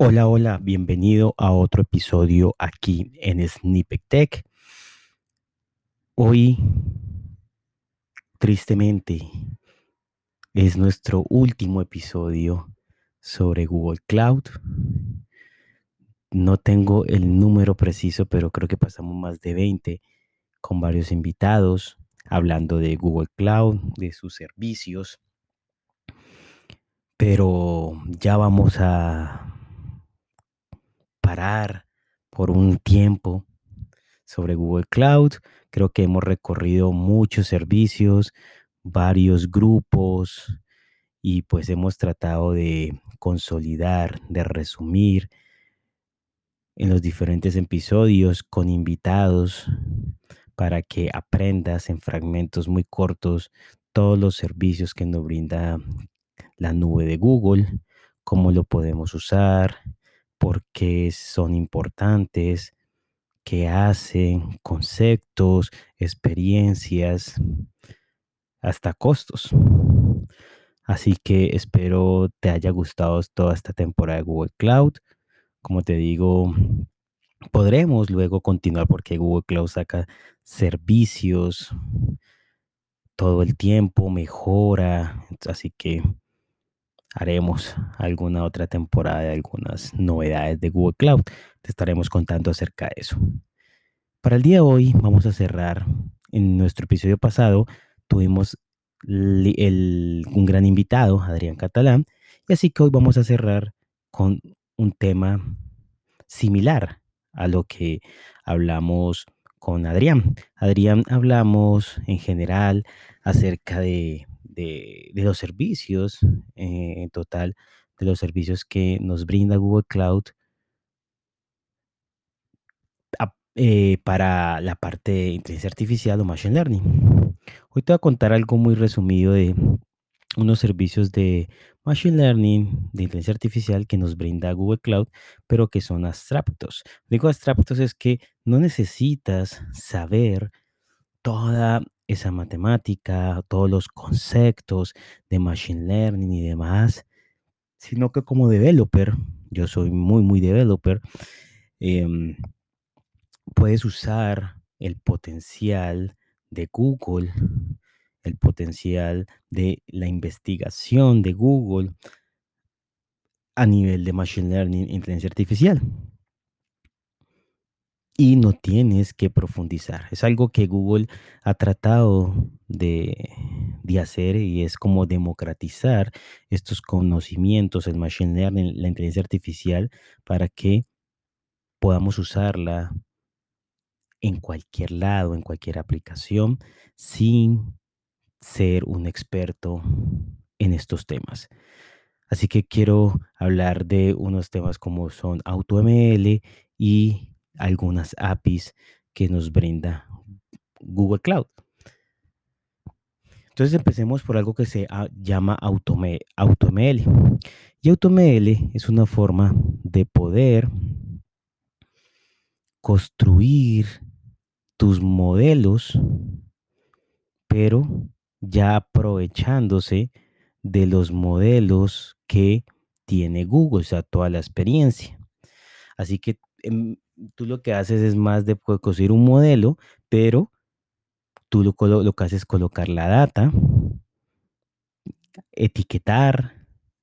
Hola, hola, bienvenido a otro episodio aquí en Snippet Tech. Hoy, tristemente, es nuestro último episodio sobre Google Cloud. No tengo el número preciso, pero creo que pasamos más de 20 con varios invitados hablando de Google Cloud, de sus servicios. Pero ya vamos a por un tiempo sobre Google Cloud. Creo que hemos recorrido muchos servicios, varios grupos y pues hemos tratado de consolidar, de resumir en los diferentes episodios con invitados para que aprendas en fragmentos muy cortos todos los servicios que nos brinda la nube de Google, cómo lo podemos usar, por qué son importantes, qué hacen, conceptos, experiencias, hasta costos. Así que espero te haya gustado toda esta temporada de Google Cloud. Como te digo, podremos luego continuar porque Google Cloud saca servicios todo el tiempo, mejora. Así que haremos alguna otra temporada de algunas novedades de Google Cloud. Te estaremos contando acerca de eso. Para el día de hoy vamos a cerrar. En nuestro episodio pasado tuvimos un gran invitado, Adrián Catalán, y así que hoy vamos a cerrar con un tema similar a lo que hablamos con Adrián. Adrián hablamos en general acerca de de, los servicios, eh, en total, de los servicios que nos brinda Google Cloud eh, para la parte de inteligencia artificial o machine learning. Hoy te voy a contar algo muy resumido de unos servicios de machine learning, de inteligencia artificial que nos brinda Google Cloud, pero que son abstractos. Digo abstractos es que no necesitas saber toda esa matemática, todos los conceptos de machine learning y demás, sino que como developer, yo soy muy, muy developer, em, puedes usar el potencial de Google, el potencial de la investigación de Google a nivel de machine learning inteligencia artificial y no tienes que profundizar. Es algo que Google ha tratado de, hacer y es como democratizar estos conocimientos, el machine learning, la inteligencia artificial, para que podamos usarla en cualquier lado, en cualquier aplicación, sin ser un experto en estos temas. Así que quiero hablar de unos temas como son AutoML y algunas APIs que nos brinda Google Cloud. Entonces empecemos por algo que se llama AutoML. Y AutoML es una forma de poder construir tus modelos, pero ya aprovechándose de los modelos que tiene Google, o sea, toda la experiencia. Así que em, tú lo que haces es más de conseguir un modelo, pero tú lo, lo que haces es colocar la data, etiquetar,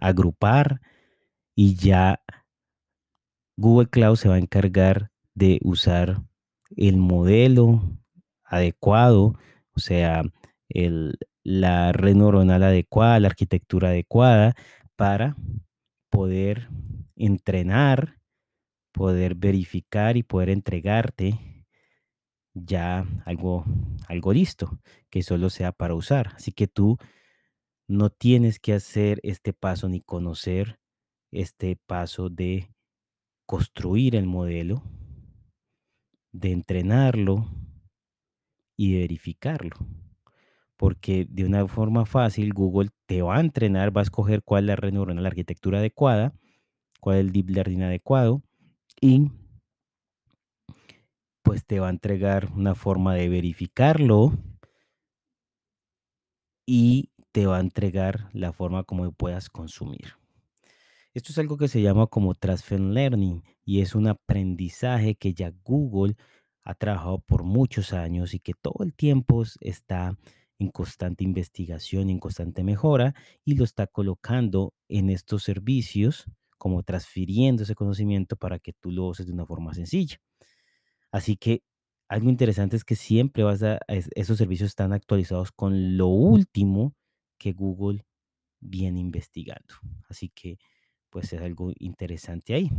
agrupar y ya Google Cloud se va a encargar de usar el modelo adecuado, o sea, el, la red neuronal adecuada, la arquitectura adecuada para poder entrenar poder verificar y poder entregarte ya algo, algo listo, que solo sea para usar. Así que tú no tienes que hacer este paso ni conocer este paso de construir el modelo, de entrenarlo y de verificarlo. Porque de una forma fácil Google te va a entrenar, va a escoger cuál es la red neuronal, la arquitectura adecuada, cuál es el deep learning adecuado, y pues te va a entregar una forma de verificarlo y te va a entregar la forma como puedas consumir. Esto es algo que se llama como transfer learning y es un aprendizaje que ya Google ha trabajado por muchos años y que todo el tiempo está en constante investigación en constante mejora y lo está colocando en estos servicios, como transfiriendo ese conocimiento para que tú lo uses de una forma sencilla. Así que algo interesante es que siempre vas a, es- esos servicios están actualizados con lo último que Google viene investigando. Así que, pues es algo interesante ahí.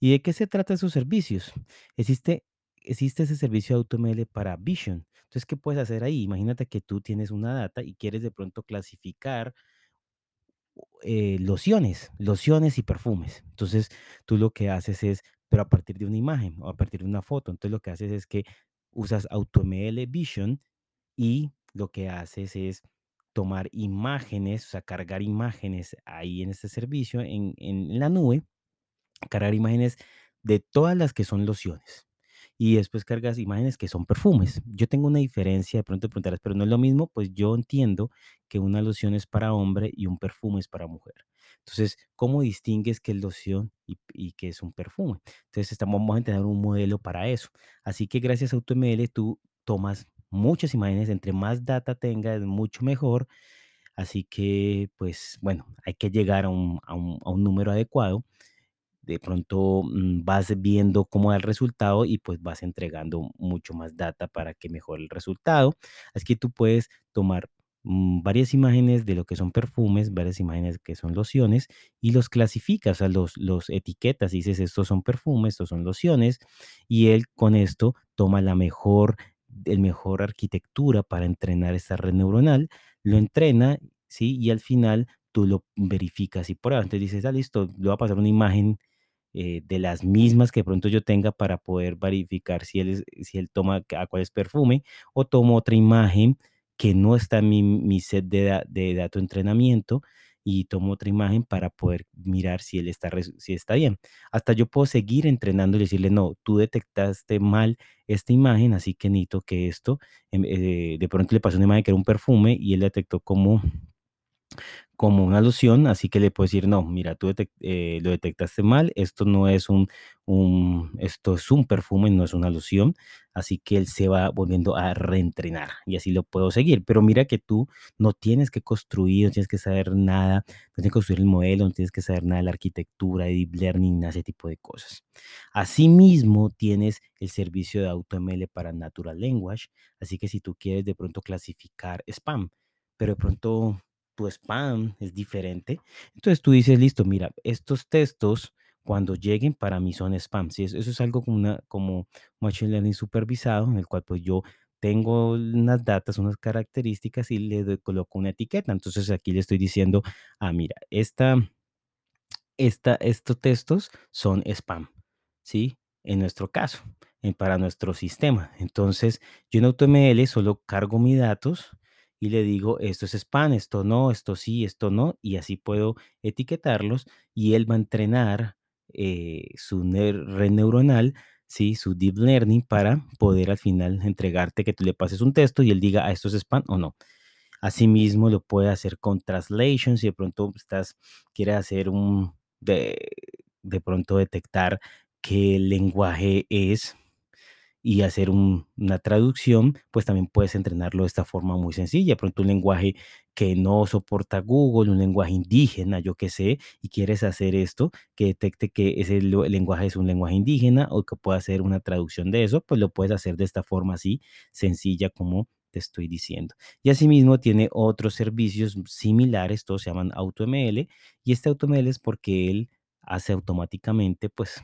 ¿Y de qué se trata esos servicios? Existe, existe ese servicio de AutoML para Vision. Entonces, ¿qué puedes hacer ahí? Imagínate que tú tienes una data y quieres de pronto clasificar eh, lociones, lociones y perfumes. Entonces, tú lo que haces es, pero a partir de una imagen o a partir de una foto. Entonces, lo que haces es que usas AutoML Vision y lo que haces es tomar imágenes, o sea, cargar imágenes ahí en este servicio, en, en la nube, cargar imágenes de todas las que son lociones. Y después cargas imágenes que son perfumes. Yo tengo una diferencia, de pronto preguntarás, pero no es lo mismo, pues yo entiendo que una loción es para hombre y un perfume es para mujer. Entonces, ¿cómo distingues qué es loción y, y qué es un perfume? Entonces, estamos, vamos a tener un modelo para eso. Así que gracias a AutoML tú tomas muchas imágenes, entre más data tengas, mucho mejor. Así que, pues bueno, hay que llegar a un, a un, a un número adecuado de pronto mm, vas viendo cómo da el resultado y pues vas entregando mucho más data para que mejore el resultado. Así que tú puedes tomar mm, varias imágenes de lo que son perfumes, varias imágenes que son lociones y los clasificas, o los, los etiquetas dices estos son perfumes, estos son lociones y él con esto toma la mejor, el mejor arquitectura para entrenar esta red neuronal, lo entrena, ¿sí? Y al final tú lo verificas y pruebas. Entonces dices, ah, listo, le voy a pasar una imagen eh, de las mismas que pronto yo tenga para poder verificar si él, si él toma a cuál es perfume o tomo otra imagen que no está en mi, mi set de, de dato entrenamiento y tomo otra imagen para poder mirar si él está, si está bien. Hasta yo puedo seguir entrenando y decirle, no, tú detectaste mal esta imagen, así que necesito que esto, em, eh, de pronto le pasó una imagen que era un perfume y él detectó como como una alusión, así que le puedo decir, no, mira, tú eh, lo detectaste mal, esto no es un, un- esto es un perfume, no es una alusión, así que él se va volviendo a reentrenar y así lo puedo seguir. Pero mira que tú no tienes que construir, no tienes que saber nada, no tienes que construir el modelo, no tienes que saber nada de la arquitectura, de deep learning, nada ese tipo de cosas. Asimismo, tienes el servicio de AutoML para Natural Language, así que si tú quieres de pronto clasificar spam, pero de pronto tu spam es diferente. Entonces tú dices, listo, mira, estos textos cuando lleguen para mí son spam. ¿sí? Eso, es algo como, una, como Machine Learning supervisado, en el cual pues yo tengo unas datas, unas características y le doy- coloco una etiqueta. Entonces aquí le estoy diciendo, ah, mira, esta, esta, estos textos son spam, ¿sí? En nuestro caso, en- para nuestro sistema. Entonces, yo en AutoML solo cargo mis datos y le digo, esto es spam, esto no, esto sí, esto no, y así puedo etiquetarlos y él va a entrenar eh, su red neuronal, ¿sí? Su deep learning para poder al final entregarte que tú le pases un texto y él diga, ah, esto es spam o no. Asimismo, lo puede hacer con translation, si de pronto estás, quieres hacer un, de, de pronto detectar qué lenguaje es y hacer un- una traducción, pues también puedes entrenarlo de esta forma muy sencilla. Pronto un lenguaje que no soporta Google, un lenguaje indígena, yo qué sé, y quieres hacer esto, que detecte que ese lenguaje es un lenguaje indígena o que pueda hacer una traducción de eso, pues lo puedes hacer de esta forma así, sencilla como te estoy diciendo. Y asimismo tiene otros servicios similares, todos se llaman AutoML, y este AutoML es porque él hace automáticamente, pues,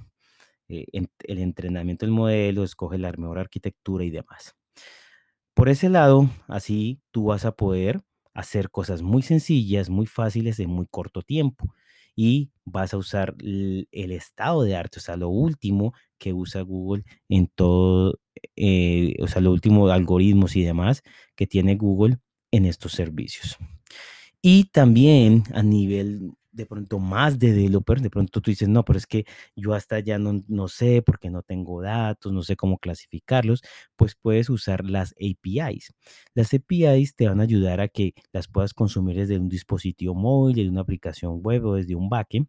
eh, el entrenamiento del modelo, escoge la mejor arquitectura y demás. Por ese lado, así tú vas a poder hacer cosas muy sencillas, muy fáciles en muy corto tiempo y vas a usar el estado de arte, o sea, lo último que usa Google en todo, eh, o sea, los últimos algoritmos y demás que tiene Google en estos servicios. Y también a nivel de pronto más de developer, de pronto tú dices, no, pero es que yo hasta ya no, no sé porque no tengo datos, no sé cómo clasificarlos, pues puedes usar las APIs. Las APIs te van a ayudar a que las puedas consumir desde un dispositivo móvil, desde una aplicación web o desde un backend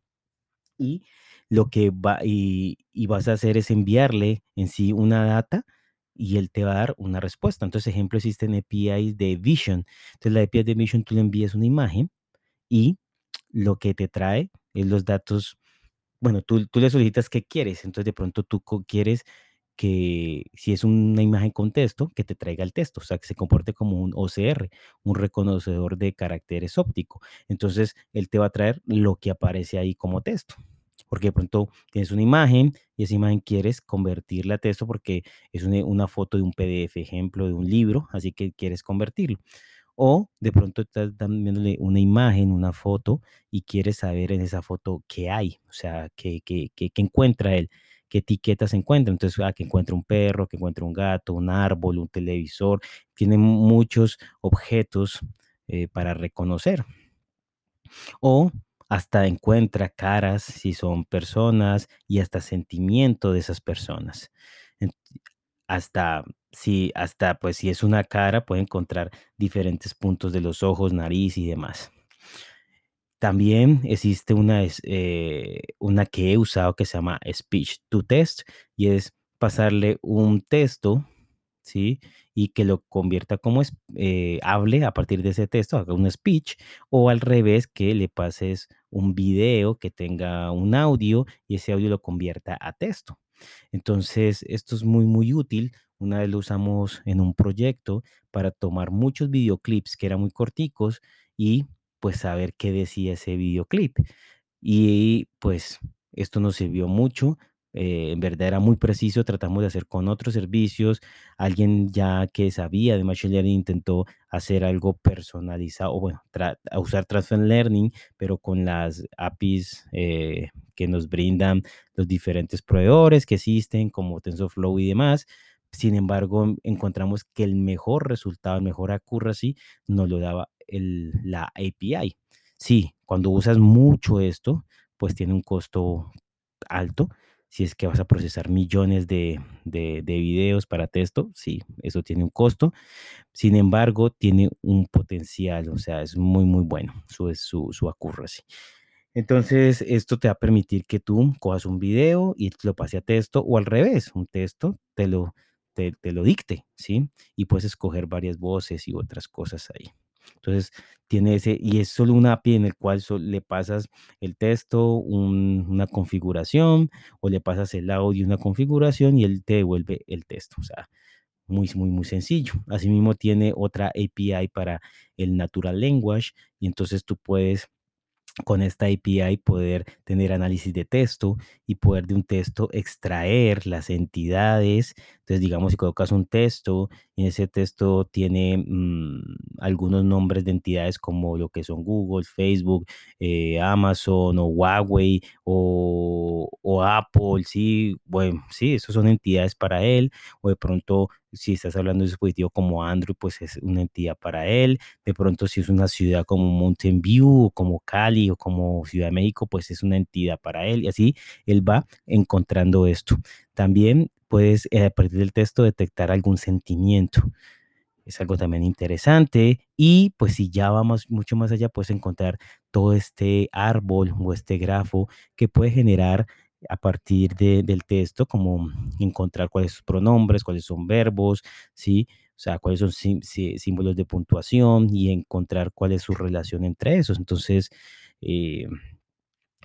y lo que va y y vas a hacer es enviarle en sí una data y él te va a dar una respuesta. Entonces, ejemplo, existen APIs de Vision. Entonces, la API de Vision, tú le envías una imagen y lo que te trae es los datos. Bueno, tú, tú le solicitas qué quieres. Entonces, de pronto tú quieres que si es una imagen con texto, que te traiga el texto, o sea, que se comporte como un OCR, un reconocedor de caracteres óptico. Entonces, él te va a traer lo que aparece ahí como texto. Porque de pronto tienes una imagen y esa imagen quieres convertirla a texto porque es una, una foto de un PDF, ejemplo, de un libro, así que quieres convertirlo. O de pronto estás dándole una imagen, una foto y quieres saber en esa foto qué hay, o sea, qué, qué, qué- encuentra él, qué etiquetas encuentra. Entonces, ah, que encuentra un perro, que encuentra un gato, un árbol, un televisor. Tiene muchos objetos eh, para reconocer. O hasta encuentra caras si son personas y hasta sentimiento de esas personas. Hasta si, hasta pues si es una cara, puede encontrar diferentes puntos de los ojos, nariz y demás. También existe una, eh, una que he usado que se llama Speech to Test y es pasarle un texto, ¿sí? Y que lo convierta como eh, hable a partir de ese texto, haga un speech, o al revés, que le pases un video que tenga un audio y ese audio lo convierta a texto. Entonces, esto es muy, muy útil. Una vez lo usamos en un proyecto para tomar muchos videoclips que eran muy corticos y pues saber qué decía ese videoclip. Y pues esto nos sirvió mucho. eh, en verdad era muy preciso, tratamos de hacer con otros servicios. Alguien ya que sabía de Machine Learning intentó hacer algo personalizado, o bueno, tra- usar Transfer Learning, pero con las APIs eh, que nos brindan los diferentes proveedores que existen, como TensorFlow y demás. Sin embargo, en- encontramos que el mejor resultado, el mejor accuracy, nos lo daba el- la API. Sí, cuando usas mucho esto, pues tiene un costo alto. Si es que vas a procesar millones de, de, de videos para texto, sí, eso tiene un costo. Sin embargo, tiene un potencial, o sea, es muy, muy bueno su, su, su accuracy. Entonces, esto te va a permitir que tú cojas un video y lo pase a texto o al revés, un texto te lo, te, lo dicte, ¿sí? Y puedes escoger varias voces y otras cosas ahí. Entonces, tiene ese, y es solo una API en el cual so- le pasas el texto, un- una configuración, o le pasas el audio, una configuración, y él te devuelve el texto. O sea, muy, muy, muy sencillo. Asimismo, tiene otra API para el Natural Language, y entonces tú puedes con esta API poder tener análisis de texto y poder de un texto extraer las entidades. Entonces, digamos, si colocas un texto y ese texto tiene mm, algunos nombres de entidades como lo que son Google, Facebook, eh, Amazon o Huawei o, Apple, sí, bueno, sí, esos son entidades para él. O de pronto, si estás hablando de un dispositivo como Android, pues es una entidad para él de pronto, si es una ciudad como Mountain View, o como Cali, o como Ciudad de México, pues es una entidad para él. Y así él va encontrando esto. También puedes, eh, a partir del texto, detectar algún sentimiento. Es algo también interesante. Y pues si ya vamos mucho más allá, puedes encontrar todo este árbol o este grafo que puede generar a partir de- del texto, como encontrar cuáles son pronombres, cuáles son verbos, ¿sí? O sea, cuáles son sim- sí- símbolos de puntuación y encontrar cuál es su relación entre esos. Entonces, eh,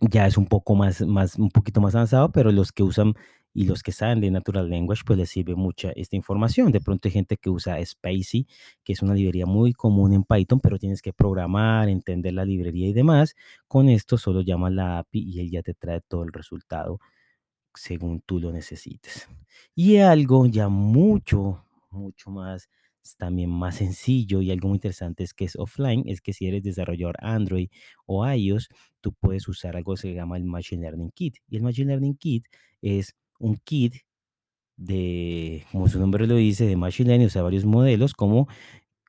ya es un poco más, más, un poquito más avanzado, pero los que usan y los que saben de Natural Language, pues les sirve mucha esta información. De pronto hay gente que usa Spacey, que es una librería muy común en Python, pero tienes que programar, entender la librería y demás. Con esto solo llamas la API y él ya te trae todo el resultado según tú lo necesites. Y algo ya mucho, mucho más, también más sencillo y algo muy interesante es que es offline, es que si eres desarrollador Android o iOS, tú puedes usar algo que se llama el Machine Learning Kit. Y el Machine Learning Kit es un kit de, como su nombre lo dice, de Machine Learning, o sea, varios modelos como,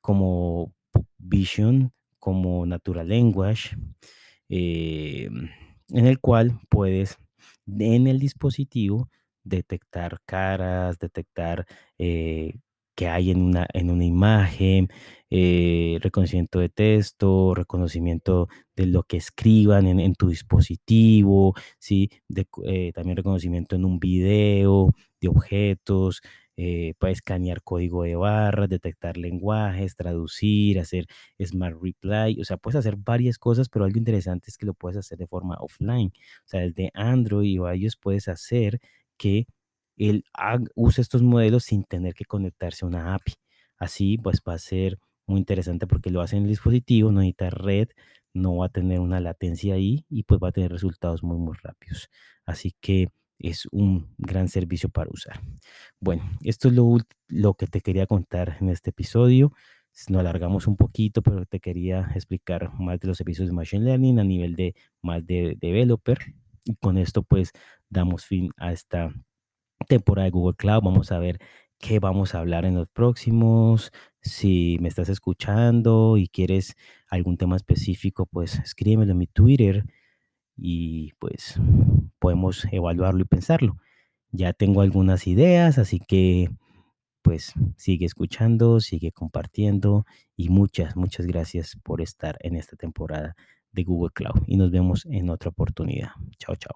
como Vision, como Natural Language, eh, en el cual puedes en el dispositivo detectar caras, detectar eh, que hay en una, en una imagen, eh, reconocimiento de texto, reconocimiento de lo que escriban en, tu dispositivo, ¿sí? De, eh, también reconocimiento en un video de objetos, eh, para escanear código de barras, detectar lenguajes, traducir, hacer smart reply, o sea, puedes hacer varias cosas, pero algo interesante es que lo puedes hacer de forma offline, o sea, desde Android o iOS puedes hacer que él use estos modelos sin tener que conectarse a una API. Así, pues va a ser muy interesante porque lo hace en el dispositivo, no necesita red, no va a tener una latencia ahí y pues va a tener resultados muy, muy rápidos. Así que es un gran servicio para usar. Bueno, esto es lo, que te quería contar en este episodio. Nos alargamos un poquito, pero te quería explicar más de los servicios de Machine Learning a nivel de más de developer. Y con esto pues damos fin a esta temporada de Google Cloud. Vamos a ver qué vamos a hablar en los próximos. Si me estás escuchando y quieres algún tema específico, pues escríbemelo en mi Twitter y pues podemos evaluarlo y pensarlo. Ya tengo algunas ideas, así que pues sigue escuchando, sigue compartiendo y muchas, muchas gracias por estar en esta temporada de Google Cloud y nos vemos en otra oportunidad. Chao, chao.